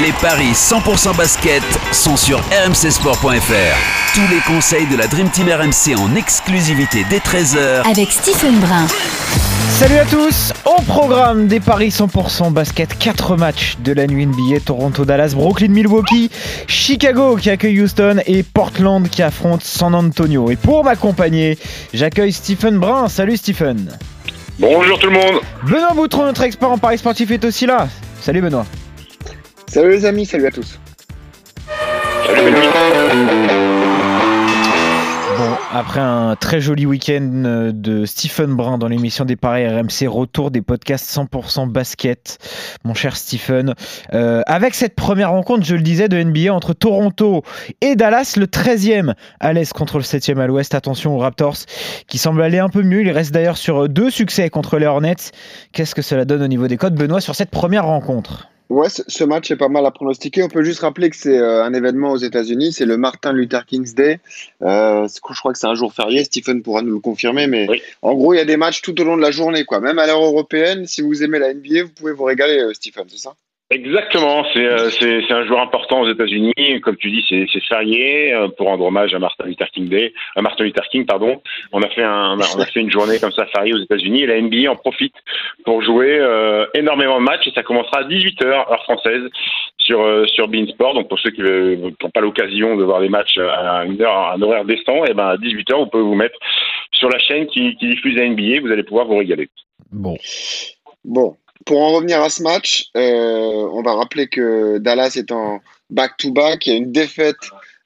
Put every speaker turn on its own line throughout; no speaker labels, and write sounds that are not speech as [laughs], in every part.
Les paris 100% basket sont sur rmcsport.fr. Tous les conseils de la Dream Team RMC en exclusivité dès 13h
avec Stephen Brun.
Salut à tous, au programme des paris 100% basket, 4 matchs de la nuit NBA, Toronto, Dallas, Brooklyn, Milwaukee, Chicago qui accueille Houston et Portland qui affronte San Antonio. Et pour m'accompagner, j'accueille Stephen Brun. Salut Stephen.
Bonjour tout le monde.
Benoît Boutron, notre expert en paris sportif, est aussi là. Salut Benoît.
Salut les amis, salut à tous.
Salut.
Bon, après un très joli week-end de Stephen Brun dans l'émission des paris RMC, retour des podcasts 100% basket, mon cher Stephen. Euh, avec cette première rencontre, je le disais, de NBA entre Toronto et Dallas, le 13e à l'Est contre le 7e à l'Ouest. Attention aux Raptors qui semblent aller un peu mieux. Ils restent d'ailleurs sur deux succès contre les Hornets. Qu'est-ce que cela donne au niveau des codes, Benoît, sur cette première rencontre?
Ouais, ce match est pas mal à pronostiquer. On peut juste rappeler que c'est euh, un événement aux États-Unis, c'est le Martin Luther King's Day. Euh, je crois que c'est un jour férié. Stephen pourra nous le confirmer, mais
Oui.
en gros, il y a des matchs tout au long de la journée, quoi. Même à l'heure européenne, si vous aimez la NBA, vous pouvez vous régaler, euh, Stephen, c'est ça?
Exactement, c'est euh, c'est c'est un joueur important aux États-Unis. Comme tu dis, c'est c'est férié euh, pour rendre hommage à Martin Luther King Day, à Martin Luther King, pardon. On a fait un, on a fait une journée comme ça fériée aux États-Unis et la NBA en profite pour jouer euh, énormément de matchs et ça commencera à 18 h heure française sur euh, sur Beansport. Donc pour ceux qui n'ont pas l'occasion de voir les matchs à une heure, à un horaire décent, et ben à 18 h vous pouvez vous mettre sur la chaîne qui, qui diffuse la NBA. Vous allez pouvoir vous régaler.
Bon,
Bon, pour en revenir à ce match, euh, on va rappeler que Dallas est en back-to-back. Il y a une défaite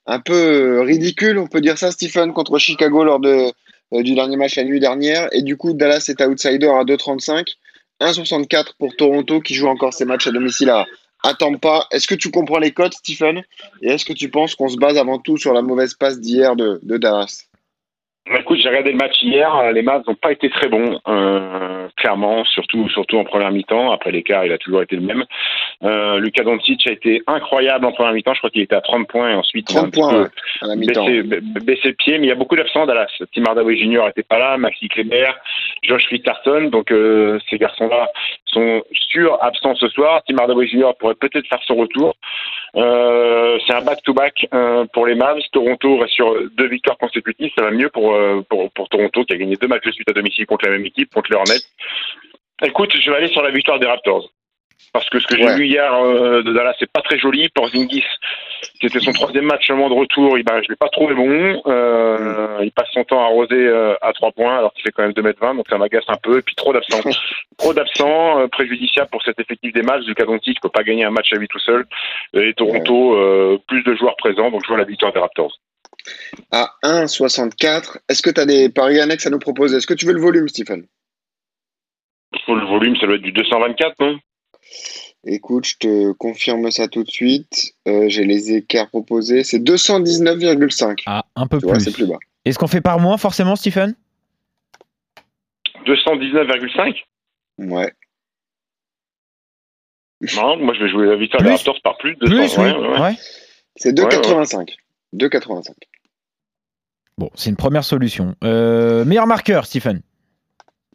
un peu ridicule, on peut dire ça, Stephen, contre Chicago lors euh, du dernier match la nuit dernière. Et du coup, Dallas est outsider à 2,35. 1,64 pour Toronto qui joue encore ses matchs à domicile à, à Tampa. Est-ce que tu comprends les codes, Stephen? Et est-ce que tu penses qu'on se base avant tout sur la mauvaise passe d'hier de Dallas?
Écoute, j'ai regardé le match hier. euh, Les Mavs n'ont pas été très bons, euh, clairement, surtout surtout en première mi-temps. Après l'écart, il a toujours été le même. Euh, Luka Doncic a été incroyable en première mi-temps. Je crois qu'il était à 30 points et ensuite il a un
30
petit
points
peu
ouais, à la mi-temps.
baissé, ba- baissé le pied. Mais il y a beaucoup d'absents à Dallas. Tim Hardaway Jr. n'était pas là, Maxi Kleber, Josh Richardson. Donc euh, ces garçons-là sont sûrs absents ce soir. Tim Hardaway Jr. pourrait peut-être faire son retour. Euh, c'est un back-to-back euh, pour les Mavs. Toronto reste sur deux victoires consécutives. Ça va mieux pour, euh, pour, pour Toronto qui a gagné deux matchs de suite à domicile contre la même équipe, contre les Hornets. Écoute, je vais aller sur la victoire des Raptors. Parce que ce que j'ai
Ouais.
vu hier euh, de Dallas, c'est pas très joli. Pour Zingis, c'était son troisième match seulement de retour. Il, ben, je l'ai pas trouvé bon. Euh, il passe son temps à arroser euh, à trois points alors qu'il fait quand même 2m20, donc ça m'agace un peu. Et puis trop d'absents. [laughs] trop d'absents, préjudiciable pour cet effectif des matchs. Lucas Doncic peut pas gagner un match à lui tout seul. Et Toronto, plus de joueurs présents, donc je vois la victoire des Raptors.
À 1,64. Est-ce que tu as des paris annexes à nous proposer? Est-ce que tu veux le volume, Stephen?
Le volume, ça doit être du 224, non?
Écoute, je te confirme ça tout de suite. Euh, J'ai les écarts proposés. C'est 219,5.
ah, un peu
Tu
plus.
c'est plus bas.
Est-ce qu'on fait par mois forcément, Stephen?
219,5
Ouais.
Non, moi je vais jouer la victoire des
Plus
Raptors par plus de 200.
Plus,
ouais,
oui.
ouais, ouais.
Ouais.
C'est 2,85. 2,85.
Bon, c'est une première solution. Euh, meilleur marqueur, Stephen?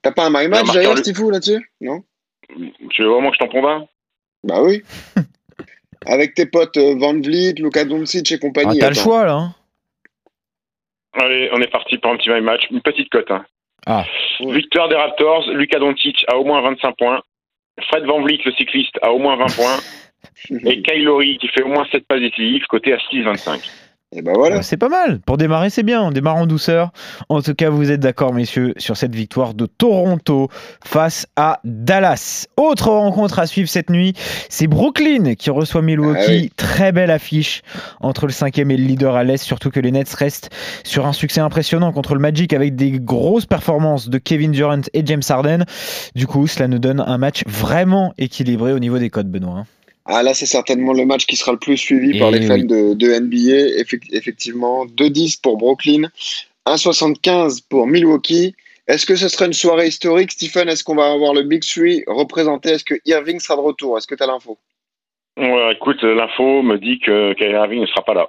T'as pas un my match
marqueur,
d'ailleurs. Stifou, là-dessus? Non?
Tu veux vraiment que je t'en un
Bah oui. [laughs] Avec tes potes euh, Van Vliet, Luka Doncic et
ah,
compagnie.
T'as le choix là. hein
Allez, on est parti pour un petit my match. Une petite cote. Hein.
Ah.
Victoire des Raptors, Luka Doncic a au moins 25 points. Fred Van Vliet, le cycliste, a au moins 20 points. [laughs] Et Kylori, qui fait au moins 7 passes décisives, côté à 6,25.
Et voilà.
Euh, C'est pas mal. Pour démarrer, c'est bien. On démarre en douceur. En tout cas, vous êtes d'accord, messieurs, sur cette victoire de Toronto face à Dallas. Autre rencontre à suivre cette nuit, c'est Brooklyn qui reçoit Milwaukee.
Ah oui.
Très belle affiche entre le cinquième et le leader à l'Est, surtout que les Nets restent sur un succès impressionnant contre le Magic avec des grosses performances de Kevin Durant et James Harden. Du coup, cela nous donne un match vraiment équilibré au niveau des codes, Benoît.
Ah là, c'est certainement le match qui sera le plus suivi par
Eh
les fans
oui.
de, de NBA. Effec- effectivement, 2,10 pour Brooklyn, 1,75 pour Milwaukee. Est-ce que ce sera une soirée historique, Stephen? Est-ce qu'on va avoir le Big Three représenté? Est-ce que Irving sera de retour? Est-ce que tu as l'info?
Ouais, écoute, l'info me dit que Kyrie Irving ne sera pas là.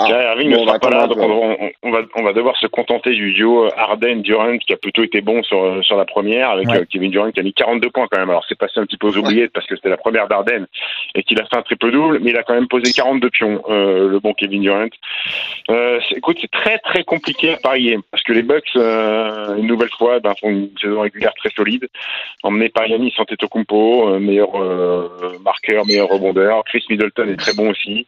Ah,
Irving ne
on va
sera pas là, donc on, on- on va, on va devoir se contenter du duo Harden-Durant qui a plutôt été bon sur, sur la première, avec
Ouais.
euh, Kevin Durant qui a mis 42 points quand même. Alors c'est passé un petit peu aux oubliettes parce que c'était la première d'Arden et qu'il a fait un triple double, mais il a quand même posé 42 pions, euh, le bon Kevin Durant. Euh, écoute, c'est très très compliqué à parier parce que les Bucks, euh, une nouvelle fois, ben, font une saison régulière très solide, emmené par Yannis Antetokounmpo, euh, meilleur marqueur, meilleur rebondeur. Chris Middleton est très bon aussi.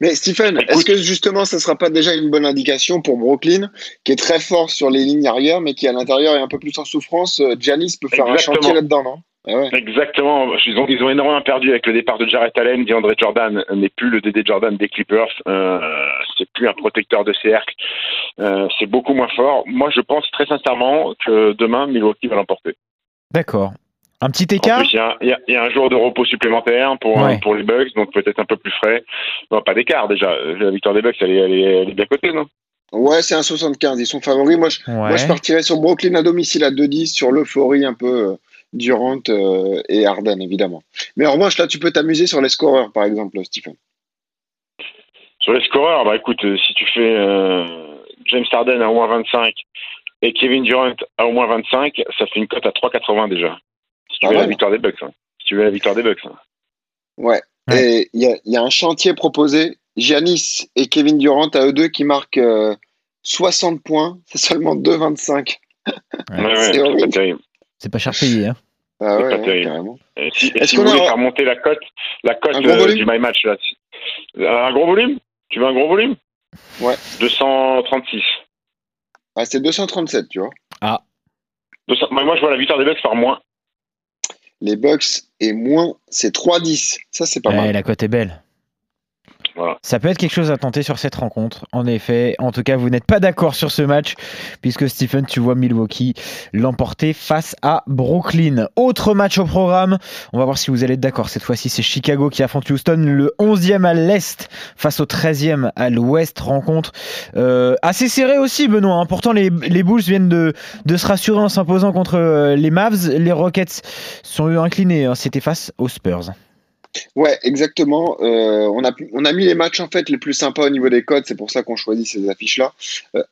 Mais Stephen, est-ce que justement, ce ne sera pas déjà une bonne indication pour Brooklyn, qui est très fort sur les lignes arrière, mais qui à l'intérieur est un peu plus en souffrance Giannis peut faire un chantier là-dedans, non?
Ah Exactement. Ils ont, ils ont énormément perdu avec le départ de Jarrett Allen. DeAndre Jordan n'est plus le DD Jordan des Clippers. Euh, c'est plus un protecteur de cercle. Euh, c'est beaucoup moins fort. Moi, je pense très sincèrement que demain, Milwaukee va l'emporter.
D'accord. Un petit écart
Il y, y, a un jour de repos supplémentaire pour, pour les Bucks, donc peut-être un peu plus frais. Non, pas d'écart déjà. La victoire des Bucks, elle est, elle est, elle est bien cotée, non?
Ouais, c'est un 75. Ils sont favoris. Moi, je, moi, je partirais sur Brooklyn à domicile à 2-10, sur l'euphorie un peu euh, Durant euh, et Arden, évidemment. Mais en revanche, là, tu peux t'amuser sur les scoreurs, par exemple, Stephen.
Sur les scoreurs, bah écoute, euh, si tu fais euh, James Harden à au moins 25 et Kevin Durant à au moins 25, ça fait une cote à 3,80 déjà. Si tu veux la victoire des Bucks. Hein. Si tu veux la victoire des Bucks. Hein.
Ouais. Et il y, a un chantier proposé. Giannis et Kevin Durant à eux deux qui marquent 60 points. [laughs] C'est seulement 2,25.
Ouais, c'est terrible.
C'est pas cher payé. Hein.
Ah ouais, carrément.
si, si vous voulez faire monter la cote, la cote euh, du My Match, là, un gros volume? Tu veux un gros volume?
Ouais.
236.
Ah, c'est 237, tu vois.
Ah.
moi, je vois la victoire des Bucks par moins.
Les Bucks et moins, c'est 3-10. Ça, c'est pas mal.
La cote est belle. Ça peut être quelque chose à tenter sur cette rencontre. En effet, en tout cas, vous n'êtes pas d'accord sur ce match, puisque Stephen, tu vois Milwaukee l'emporter face à Brooklyn. Autre match au programme, on va voir si vous allez être d'accord. Cette fois-ci, c'est Chicago qui affronte Houston, le 11e à l'Est face au 13e à l'Ouest. Rencontre euh, assez serrée aussi, Benoît. Hein. Pourtant, les, Bulls viennent de, se rassurer en s'imposant contre euh, les Mavs. Les Rockets sont inclinés. Hein. C'était face aux Spurs.
Ouais, exactement. Euh, on, a, on a mis les matchs en fait les plus sympas au niveau des codes, c'est pour ça qu'on choisit ces affiches-là.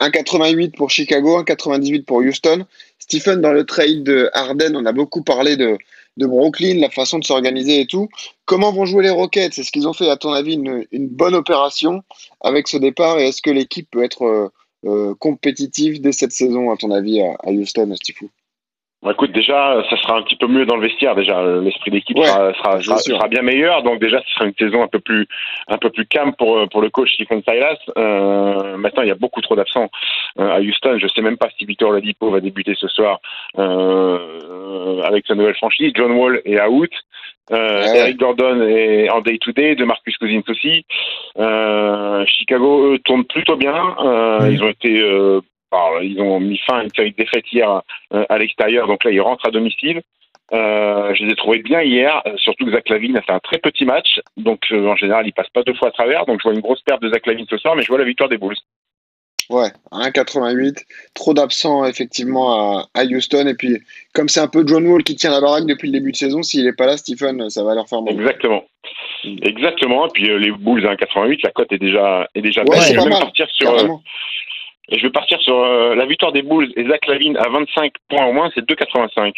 1,88 euh, pour Chicago, 1,98 pour Houston. Stephen, dans le trade de Harden, on a beaucoup parlé de, Brooklyn, la façon de s'organiser et tout. Comment vont jouer les Rockets? Est-ce qu'ils ont fait, à ton avis, une, bonne opération avec ce départ? Et est-ce que l'équipe peut être euh, compétitive dès cette saison, à ton avis, à, Houston, Stephen
écoute, déjà, ça sera un petit peu mieux dans le vestiaire. Déjà, l'esprit d'équipe sera, sera, sera, bien meilleur. Donc déjà, ce sera une saison un peu plus, un peu plus calme pour pour le coach Stephen Silas. Euh, maintenant, il y a beaucoup trop d'absents euh, à Houston. Je sais même pas si Victor Ladipo va débuter ce soir euh, avec sa nouvelle franchise. John Wall est out. Euh, Eric Gordon est en day-to-day, de Marcus Cousins aussi. Euh, Chicago eux, tourne plutôt bien. Euh, Ils ont été ils ont mis fin à une série de défaites hier euh, à l'extérieur, donc là ils rentrent à domicile. Euh, je les ai trouvés bien hier, euh, surtout que Zach Lavine a fait un très petit match, donc en général il passe pas deux fois à travers, donc je vois une grosse perte de Zach Lavine ce soir, mais je vois la victoire des Bulls.
Ouais, 1,88. Trop d'absents effectivement à, Houston. Et puis, comme c'est un peu John Wall qui tient la baraque depuis le début de saison, s'il n'est pas là, Stephen, ça va leur faire mal.
Exactement. Exactement. Et puis les Bulls à 1,88, la cote est déjà, est déjà
ouais, C'est pas mal. Partir sur,
et je vais partir sur euh, la victoire des Bulls et Zach Lavine à 25 points au moins, c'est 2,85.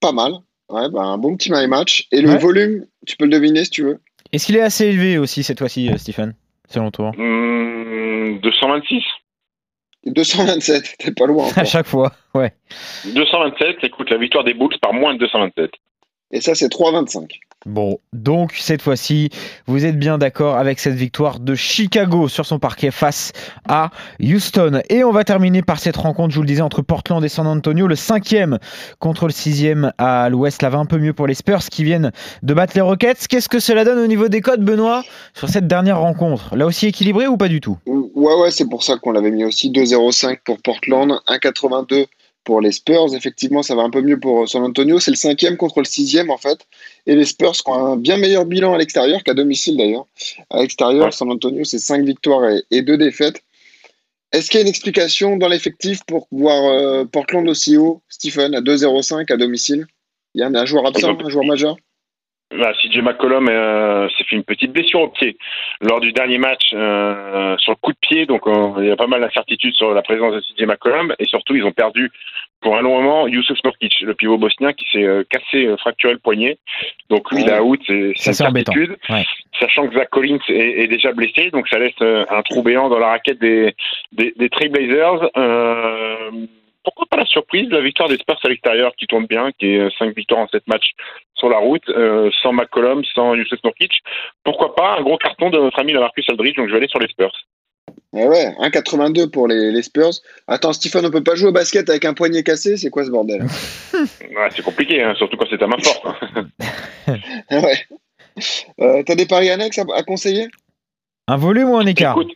Pas mal. Ouais, bah, un bon petit my match. Et le volume, tu peux le deviner si tu veux.
Est-ce qu'il est assez élevé aussi cette fois-ci, euh, Stephen, selon toi?
226.
227, t'es pas loin. [laughs]
À chaque fois, ouais.
227, écoute, la victoire des Bulls par moins de 227.
Et ça, c'est 3,25.
Bon, donc cette fois-ci, vous êtes bien d'accord avec cette victoire de Chicago sur son parquet face à Houston. Et on va terminer par cette rencontre, je vous le disais, entre Portland et San Antonio, le cinquième contre le sixième à l'ouest. Là va un peu mieux pour les Spurs qui viennent de battre les Rockets. Qu'est-ce que cela donne au niveau des codes, Benoît, sur cette dernière rencontre? Là aussi équilibré ou pas du tout?
Ouais, ouais, c'est pour ça qu'on l'avait mis aussi. 2-0-5 pour Portland, 1,82 pour les Spurs. Effectivement, ça va un peu mieux pour San Antonio. C'est le cinquième contre le sixième, en fait. Et les Spurs ont un bien meilleur bilan à l'extérieur qu'à domicile, d'ailleurs. À l'extérieur, San Antonio, c'est cinq victoires et, deux défaites. Est-ce qu'il y a une explication dans l'effectif pour voir euh, Portland aussi haut, Stephen, à 2-0-5 à domicile? Il y a un, joueur absent, un joueur majeur?
Bah, CJ McCollum euh, s'est fait une petite blessure au pied lors du dernier match euh, sur le coup de pied, donc euh, il y a pas mal d'incertitudes sur la présence de CJ McCollum et surtout ils ont perdu pour un long moment Yusuf Nurkic, le pivot bosnien qui s'est euh, cassé euh, fracturé le poignet. Donc lui il est out, c'est une certitude.
Ouais.
Sachant que Zach Collins est, est déjà blessé, donc ça laisse un trou béant dans la raquette des des, des Trailblazers. Euh, pourquoi pas la surprise, la victoire des Spurs à l'extérieur qui tourne bien, qui est 5 victoires en 7 matchs sur la route, euh, sans McCollum, sans Youssef Nurkic. Pourquoi pas un gros carton de notre ami Marcus Aldridge, donc je vais aller sur les Spurs.
Eh ouais, 1,82 pour les, les Spurs. Attends, Stephen, on peut pas jouer au basket avec un poignet cassé? C'est quoi ce bordel? [laughs]
Ouais, c'est compliqué, hein, surtout quand c'est ta main forte. [laughs]
Ouais. Euh, T'as des paris annexes à, à conseiller?
Un volume ou un écart?
Écoute,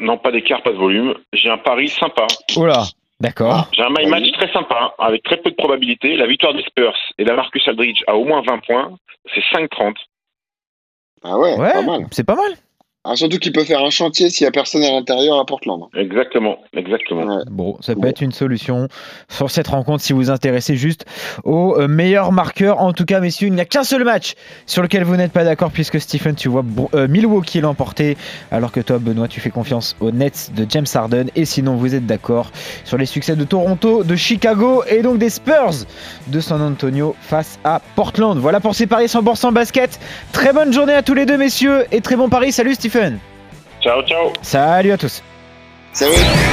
non, pas d'écart, pas de volume. J'ai un pari sympa.
Oh là, d'accord.
J'ai un my
Vas-y.
match très sympa, avec très peu de probabilité. La victoire des Spurs et la Marcus Aldridge à au moins 20 points, c'est 5-30.
Ah ouais,
Ouais,
pas mal.
c'est pas mal.
Ah, surtout qu'il peut faire un chantier s'il y a personne à l'intérieur à Portland.
Exactement, exactement.
Ouais.
Bon, ça peut
Bon.
être une solution sur cette rencontre si vous vous intéressez juste au euh, meilleur marqueur. En tout cas, messieurs, il n'y a qu'un seul match sur lequel vous n'êtes pas d'accord puisque Stephen, tu vois euh, Milwaukee l'emporter alors que toi, Benoît, tu fais confiance aux Nets de James Harden. Et sinon, vous êtes d'accord sur les succès de Toronto, de Chicago et donc des Spurs de San Antonio face à Portland. Voilà pour ces paris 100% basket. Très bonne journée à tous les deux, messieurs, et très bon pari. Salut, Stephen.
Ciao, ciao.
Salut à tous.
Va